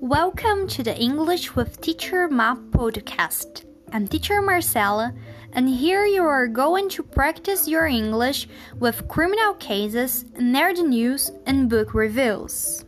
Welcome to the English with Teacher Ma podcast. I'm Teacher Marcela, and here you are going to practice your English with criminal cases, nerd news, and book reviews.